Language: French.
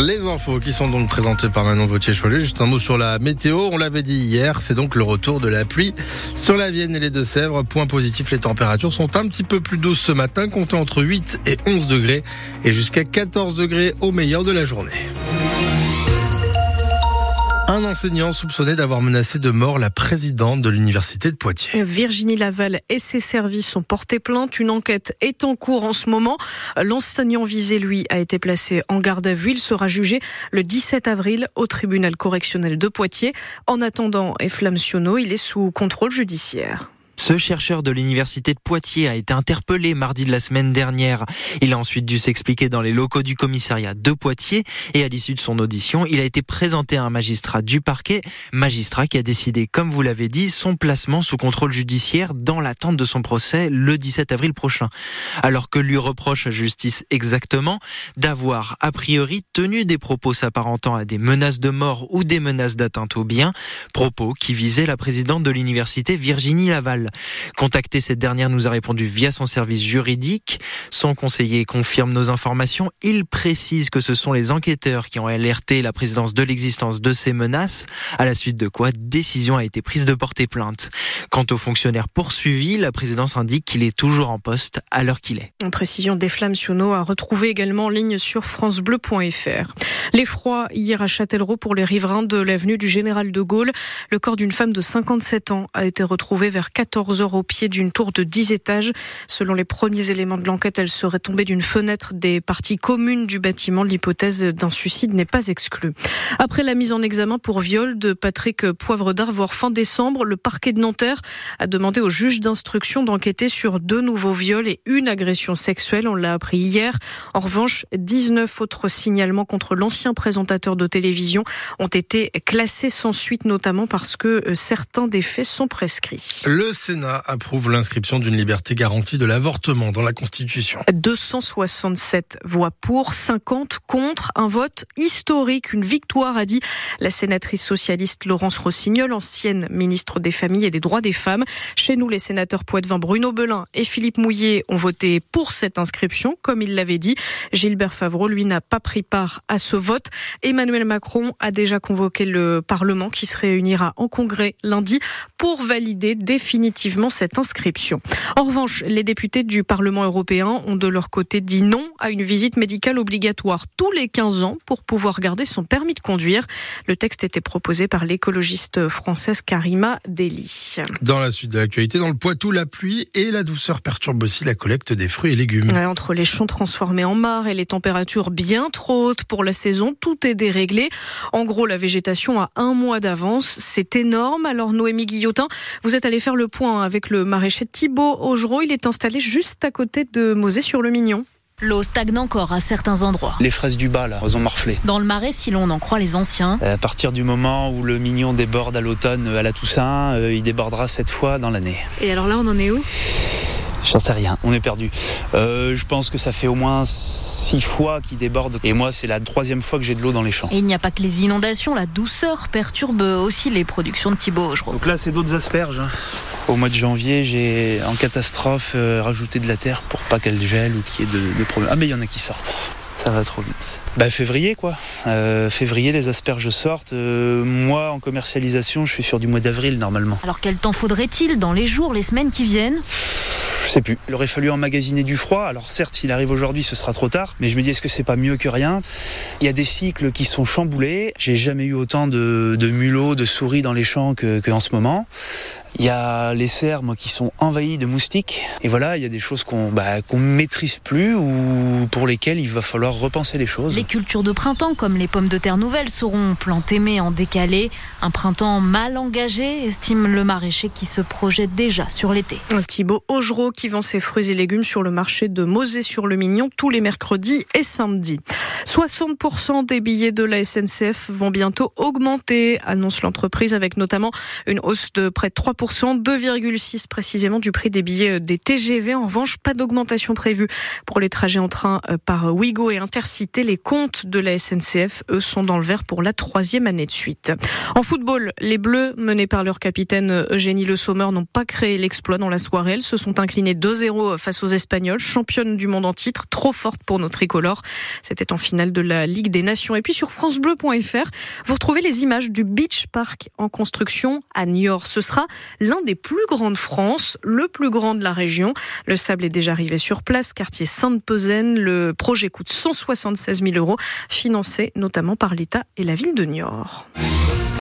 Les infos qui sont donc présentées par Manon Vautier-Cholet. Juste un mot sur la météo. On l'avait dit hier, c'est donc le retour de la pluie sur la Vienne et les Deux-Sèvres. Point positif, les températures sont un petit peu plus douces ce matin, comptées entre 8 et 11 degrés et jusqu'à 14 degrés au meilleur de la journée. Un enseignant soupçonné d'avoir menacé de mort la présidente de l'université de Poitiers. Virginie Laval et ses services ont porté plainte. Une enquête est en cours en ce moment. L'enseignant visé, lui, a été placé en garde à vue. Il sera jugé le 17 avril au tribunal correctionnel de Poitiers. En attendant, Eflam Siono, il est sous contrôle judiciaire. Ce chercheur de l'université de Poitiers a été interpellé mardi de la semaine dernière. Il a ensuite dû s'expliquer dans les locaux du commissariat de Poitiers et à l'issue de son audition, il a été présenté à un magistrat du parquet, magistrat qui a décidé, comme vous l'avez dit, son placement sous contrôle judiciaire dans l'attente de son procès le 17 avril prochain. Alors que lui reproche à justice exactement d'avoir a priori tenu des propos s'apparentant à des menaces de mort ou des menaces d'atteinte au bien, propos qui visaient la présidente de l'université Virginie Laval. Contacté, cette dernière nous a répondu via son service juridique. Son conseiller confirme nos informations. Il précise que ce sont les enquêteurs qui ont alerté la présidence de l'existence de ces menaces, à la suite de quoi décision a été prise de porter plainte. Quant aux fonctionnaires poursuivis, la présidence indique qu'il est toujours en poste à l'heure qu'il est. Une précision des Flammes Siono a retrouvé également en ligne sur francebleu.fr. L'effroi hier à Châtellerault pour les riverains de l'avenue du Général de Gaulle. Le corps d'une femme de 57 ans a été retrouvé vers 14 heures au pied d'une tour de 10 étages. Selon les premiers éléments de l'enquête, elle serait tombée d'une fenêtre des parties communes du bâtiment. L'hypothèse d'un suicide n'est pas exclue. Après la mise en examen pour viol de Patrick Poivre d'Arvor fin décembre, le parquet de Nanterre a demandé au juge d'instruction d'enquêter sur deux nouveaux viols et une agression sexuelle. On l'a appris hier. En revanche, 19 autres signalements contre l'ancien présentateur de télévision ont été classés sans suite, notamment parce que euh, certains des faits sont prescrits. Sénat approuve l'inscription d'une liberté garantie de l'avortement dans la Constitution. 267 voix pour, 50 contre, un vote historique, une victoire, a dit la sénatrice socialiste Laurence Rossignol, ancienne ministre des Familles et des Droits des Femmes. Chez nous, les sénateurs Poitvin, Bruno Belin et Philippe Mouillet ont voté pour cette inscription, comme il l'avait dit. Gilbert Favreau, lui, n'a pas pris part à ce vote. Emmanuel Macron a déjà convoqué le Parlement qui se réunira en congrès lundi pour valider définitivement cette inscription. En revanche, les députés du Parlement européen ont de leur côté dit non à une visite médicale obligatoire tous les 15 ans pour pouvoir garder son permis de conduire. Le texte était proposé par l'écologiste française Karima Deli. Dans la suite de l'actualité, dans le Poitou, la pluie et la douceur perturbent aussi la collecte des fruits et légumes. entre les champs transformés en mares et les températures bien trop hautes pour la saison, tout est déréglé. En gros, la végétation a un mois d'avance. C'est énorme. Alors, Noémie Guillotin, vous êtes allé faire le point avec le maraîcher Thibault Augereau. Il est installé juste à côté de Mosée-sur-le-Mignon. L'eau stagne encore à certains endroits. Les fraises du bas, là, elles ont morflé. Dans le marais, si l'on en croit les anciens. À partir du moment où le mignon déborde à l'automne, à la Toussaint, euh, il débordera cette fois dans l'année. Et alors là, on en est où? J'en sais rien, on est perdu. Euh, je pense que ça fait au moins six fois qu'il déborde. Et moi, c'est la troisième fois que j'ai de l'eau dans les champs. Et il n'y a pas que les inondations, la douceur perturbe aussi les productions de Thibaut. Je Donc là, c'est d'autres asperges. Au mois de janvier, j'ai en catastrophe euh, rajouté de la terre pour pas qu'elle gèle ou qu'il y ait de, de problèmes. Ah, mais il y en a qui sortent. Ça va trop vite. Bah, février, quoi. Euh, février, les asperges sortent. Euh, moi, en commercialisation, je suis sur du mois d'avril, normalement. Alors quel temps faudrait-il dans les jours, les semaines qui viennent? Je sais plus. Il aurait fallu emmagasiner du froid. Alors certes, s'il arrive aujourd'hui, ce sera trop tard. Mais je me dis, est-ce que c'est pas mieux que rien? Il y a des cycles qui sont chamboulés. J'ai jamais eu autant de, de mulots, de souris dans les champs que, que en ce moment. Il y a les cerfs moi, qui sont envahis de moustiques. Et voilà, il y a des choses qu'on bah, qu'on maîtrise plus ou pour lesquelles il va falloir repenser les choses. Les cultures de printemps, comme les pommes de terre nouvelles, seront plantées mais en décalé. Un printemps mal engagé, estime le maraîcher qui se projette déjà sur l'été. Thibaut Augereau qui vend ses fruits et légumes sur le marché de Mosée-sur-le-Mignon tous les mercredis et samedis. 60% des billets de la SNCF vont bientôt augmenter, annonce l'entreprise, avec notamment une hausse de près de 3% 2,6 précisément du prix des billets des TGV. En revanche, pas d'augmentation prévue pour les trajets en train euh, par Ouigo et Intercité. Les comptes de la SNCF, eux, sont dans le vert pour la troisième année de suite. En football, les Bleus, menés par leur capitaine Eugénie Le Sommer, n'ont pas créé l'exploit dans la soirée. Elles se sont inclinées 2-0 face aux Espagnols, championnes du monde en titre, trop forte pour nos tricolores. C'était en finale de la Ligue des Nations. Et puis sur francebleu.fr, vous retrouvez les images du Beach Park en construction à Niort. Ce sera l'un des plus grands de France, le plus grand de la région. Le sable est déjà arrivé sur place, quartier Sainte-Pezaine. Le projet coûte 176 000 euros, financé notamment par l'État et la ville de Niort.